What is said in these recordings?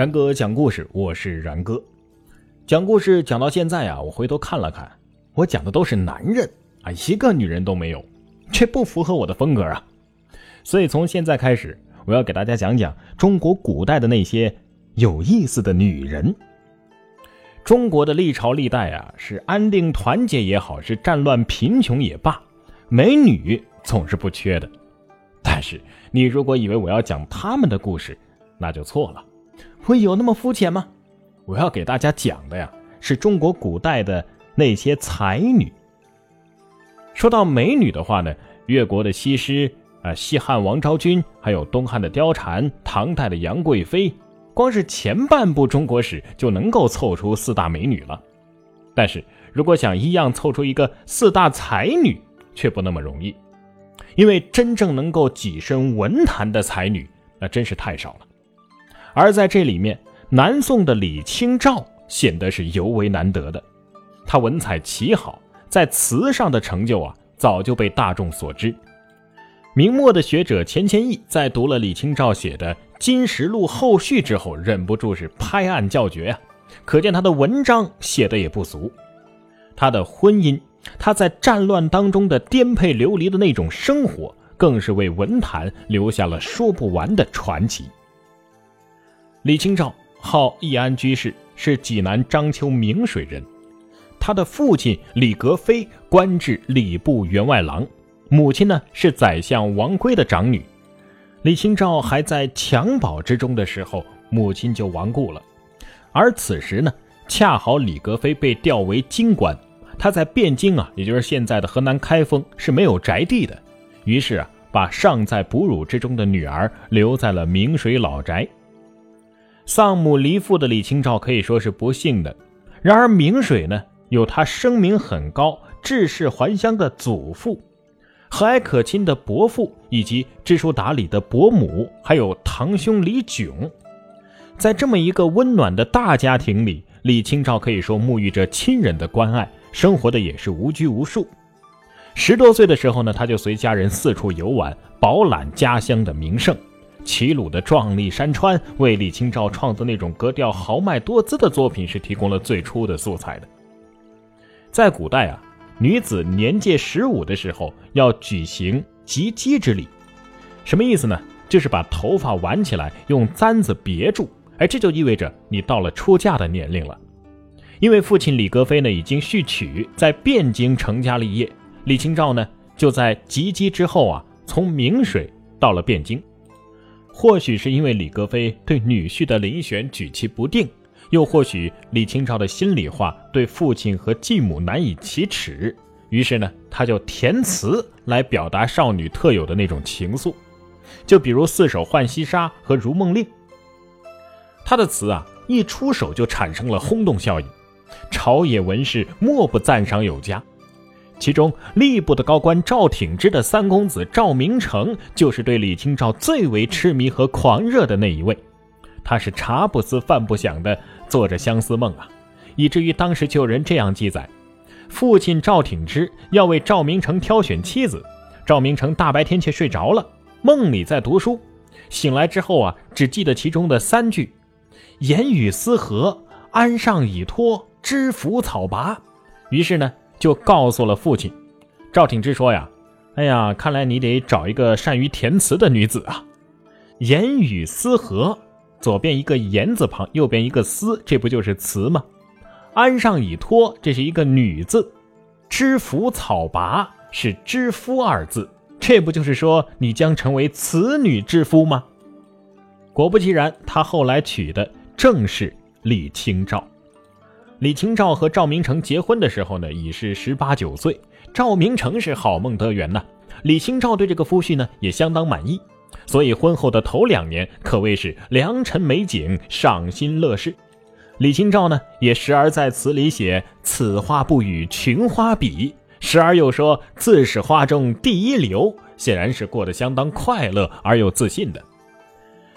然哥讲故事，我是然哥。讲故事讲到现在啊，我回头看了看，我讲的都是男人啊，一个女人都没有，这不符合我的风格啊。所以从现在开始，我要给大家讲讲中国古代的那些有意思的女人。中国的历朝历代啊，是安定团结也好，是战乱贫穷也罢，美女总是不缺的。但是你如果以为我要讲他们的故事，那就错了。会有那么肤浅吗？我要给大家讲的呀，是中国古代的那些才女。说到美女的话呢，越国的西施啊，西汉王昭君，还有东汉的貂蝉，唐代的杨贵妃，光是前半部中国史就能够凑出四大美女了。但是如果想一样凑出一个四大才女，却不那么容易，因为真正能够跻身文坛的才女，那真是太少了。而在这里面，南宋的李清照显得是尤为难得的。她文采奇好，在词上的成就啊，早就被大众所知。明末的学者钱谦益在读了李清照写的《金石录》后续之后，忍不住是拍案叫绝啊！可见他的文章写的也不俗。他的婚姻，他在战乱当中的颠沛流离的那种生活，更是为文坛留下了说不完的传奇。李清照号易安居士，是济南章丘明水人。他的父亲李格非官至礼部员外郎，母亲呢是宰相王珪的长女。李清照还在襁褓之中的时候，母亲就亡故了。而此时呢，恰好李格非被调为京官，他在汴京啊，也就是现在的河南开封是没有宅地的，于是啊，把尚在哺乳之中的女儿留在了明水老宅。丧母离父的李清照可以说是不幸的，然而明水呢，有他声名很高、志士还乡的祖父，和蔼可亲的伯父，以及知书达理的伯母，还有堂兄李炯。在这么一个温暖的大家庭里，李清照可以说沐浴着亲人的关爱，生活的也是无拘无束。十多岁的时候呢，他就随家人四处游玩，饱览家乡的名胜。齐鲁的壮丽山川为李清照创作那种格调豪迈多姿的作品是提供了最初的素材的。在古代啊，女子年届十五的时候要举行及笄之礼，什么意思呢？就是把头发挽起来，用簪子别住。哎，这就意味着你到了出嫁的年龄了。因为父亲李格非呢已经续娶，在汴京成家立业，李清照呢就在及笄之后啊，从明水到了汴京。或许是因为李格非对女婿的遴选举棋不定，又或许李清照的心里话对父亲和继母难以启齿，于是呢，他就填词来表达少女特有的那种情愫，就比如四首《浣溪沙》和《如梦令》。他的词啊，一出手就产生了轰动效应，朝野文士莫不赞赏有加。其中，吏部的高官赵挺之的三公子赵明诚，就是对李清照最为痴迷和狂热的那一位。他是茶不思饭不想的做着相思梦啊，以至于当时就有人这样记载：父亲赵挺之要为赵明诚挑选妻子，赵明诚大白天却睡着了，梦里在读书，醒来之后啊，只记得其中的三句：“言语思和，安上已托，知府草拔。”于是呢。就告诉了父亲，赵挺之说呀：“哎呀，看来你得找一个善于填词的女子啊。言语思和，左边一个言字旁，右边一个思，这不就是词吗？安上已托，这是一个女字。知府草拔是知夫二字，这不就是说你将成为此女之夫吗？果不其然，他后来娶的正是李清照。”李清照和赵明诚结婚的时候呢，已是十八九岁。赵明诚是好梦得圆呐，李清照对这个夫婿呢也相当满意，所以婚后的头两年可谓是良辰美景，赏心乐事。李清照呢也时而在词里写“此花不与群花比”，时而又说“自是花中第一流”，显然是过得相当快乐而又自信的。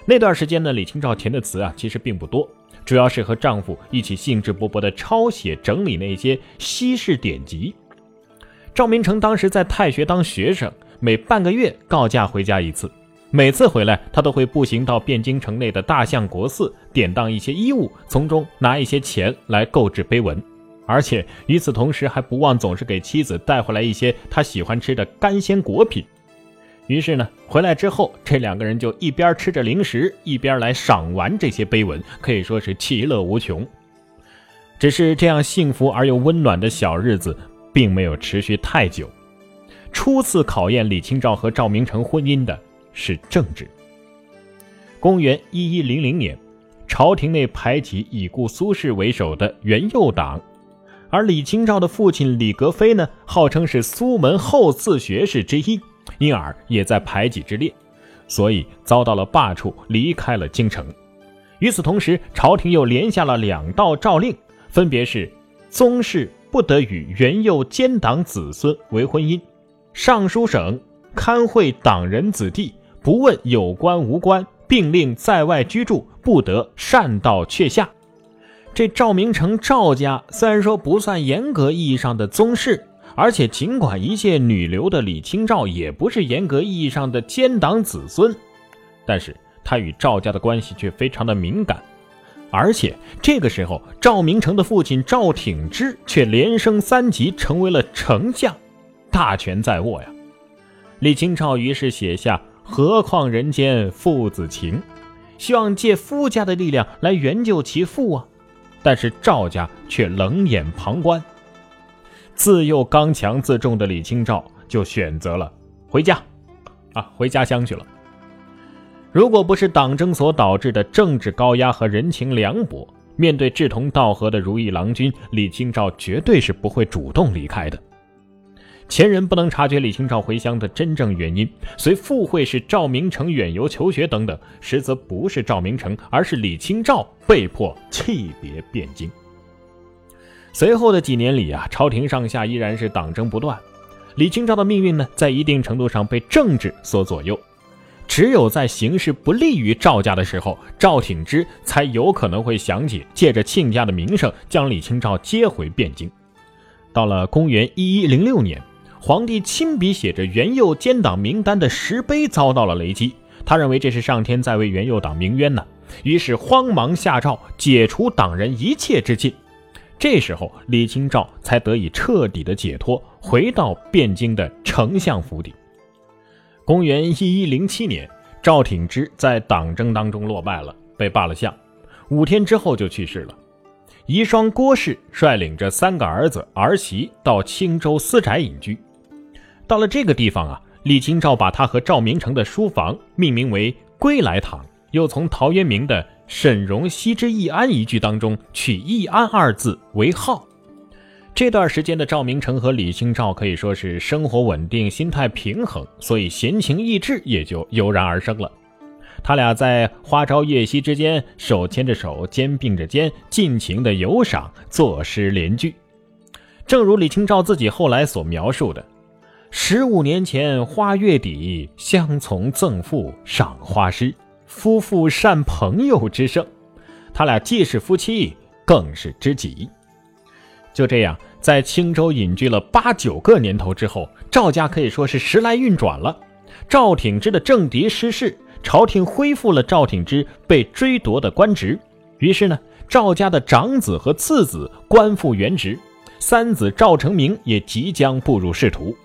那段时间呢，李清照填的词啊，其实并不多。主要是和丈夫一起兴致勃勃地抄写整理那些西式典籍。赵明诚当时在太学当学生，每半个月告假回家一次，每次回来，他都会步行到汴京城内的大相国寺，典当一些衣物，从中拿一些钱来购置碑文。而且与此同时，还不忘总是给妻子带回来一些他喜欢吃的干鲜果品。于是呢，回来之后，这两个人就一边吃着零食，一边来赏玩这些碑文，可以说是其乐无穷。只是这样幸福而又温暖的小日子，并没有持续太久。初次考验李清照和赵明诚婚姻的是政治。公元一一零零年，朝廷内排挤以顾苏轼为首的元佑党。而李清照的父亲李格非呢，号称是苏门后四学士之一，因而也在排挤之列，所以遭到了罢黜，离开了京城。与此同时，朝廷又连下了两道诏令，分别是：宗室不得与元佑奸党子孙为婚姻；尚书省看会党人子弟，不问有关无关，并令在外居住不得擅到阙下。这赵明诚赵家虽然说不算严格意义上的宗室，而且尽管一介女流的李清照也不是严格意义上的奸党子孙，但是她与赵家的关系却非常的敏感，而且这个时候赵明诚的父亲赵挺之却连升三级成为了丞相，大权在握呀。李清照于是写下“何况人间父子情”，希望借夫家的力量来援救其父啊。但是赵家却冷眼旁观。自幼刚强自重的李清照就选择了回家，啊，回家乡去了。如果不是党争所导致的政治高压和人情凉薄，面对志同道合的如意郎君，李清照绝对是不会主动离开的。前人不能察觉李清照回乡的真正原因，虽附会是赵明诚远游求学等等，实则不是赵明诚，而是李清照被迫弃别汴京。随后的几年里啊，朝廷上下依然是党争不断，李清照的命运呢，在一定程度上被政治所左右。只有在形势不利于赵家的时候，赵挺之才有可能会想起借着亲家的名声，将李清照接回汴京。到了公元一一零六年。皇帝亲笔写着元佑奸党名单的石碑遭到了雷击，他认为这是上天在为元佑党鸣冤呢，于是慌忙下诏解除党人一切之禁。这时候，李清照才得以彻底的解脱，回到汴京的丞相府邸。公元一一零七年，赵挺之在党争当中落败了，被罢了相，五天之后就去世了。遗孀郭氏率领着三个儿子儿媳到青州私宅隐居。到了这个地方啊，李清照把他和赵明诚的书房命名为“归来堂”，又从陶渊明的“沈荣惜之易安”一句当中取“易安”二字为号。这段时间的赵明诚和李清照可以说是生活稳定，心态平衡，所以闲情逸致也就油然而生了。他俩在花朝月夕之间，手牵着手，肩并着肩，尽情的游赏，作诗联句。正如李清照自己后来所描述的。十五年前花月底，相从赠赋赏花诗，夫妇善朋友之盛。他俩既是夫妻，更是知己。就这样，在青州隐居了八九个年头之后，赵家可以说是时来运转了。赵挺之的政敌失势，朝廷恢复了赵挺之被追夺的官职。于是呢，赵家的长子和次子官复原职，三子赵成明也即将步入仕途。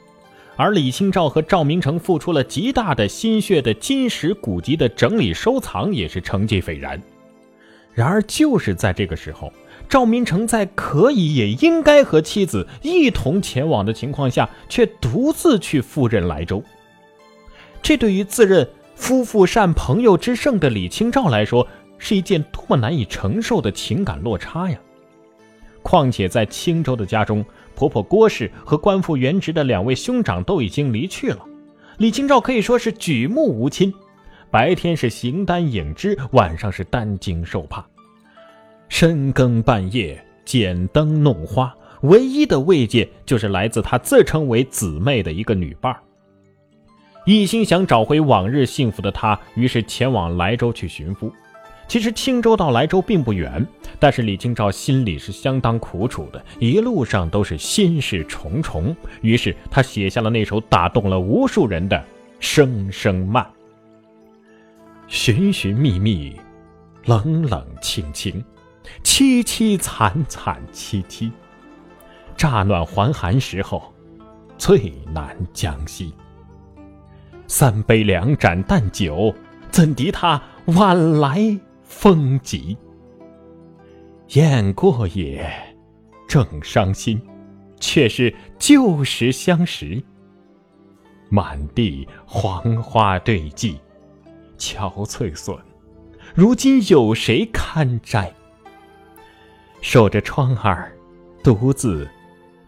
而李清照和赵明诚付出了极大的心血的金石古籍的整理收藏也是成绩斐然。然而，就是在这个时候，赵明诚在可以也应该和妻子一同前往的情况下，却独自去赴任莱州。这对于自认夫妇善朋友之盛的李清照来说，是一件多么难以承受的情感落差呀！况且在青州的家中。婆婆郭氏和官复原职的两位兄长都已经离去了，李清照可以说是举目无亲，白天是形单影只，晚上是担惊受怕，深更半夜剪灯弄花，唯一的慰藉就是来自她自称为姊妹的一个女伴儿。一心想找回往日幸福的她，于是前往莱州去寻夫。其实青州到莱州并不远，但是李清照心里是相当苦楚的，一路上都是心事重重。于是他写下了那首打动了无数人的《声声慢》。寻寻觅觅，冷冷清清，凄凄惨惨戚戚。乍暖还寒时候，最难将息。三杯两盏淡酒，怎敌他晚来风急？雁过也，正伤心，却是旧时相识。满地黄花堆积，憔悴损，如今有谁堪摘？守着窗儿，独自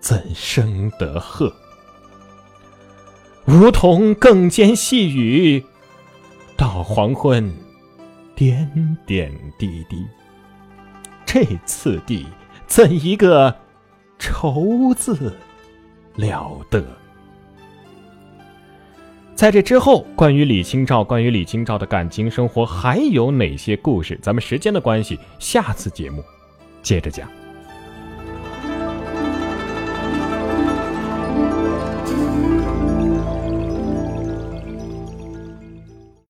怎生得鹤？梧桐更兼细雨，到黄昏，点点滴滴。这次第，怎一个愁字了得！在这之后，关于李清照，关于李清照的感情生活，还有哪些故事？咱们时间的关系，下次节目接着讲。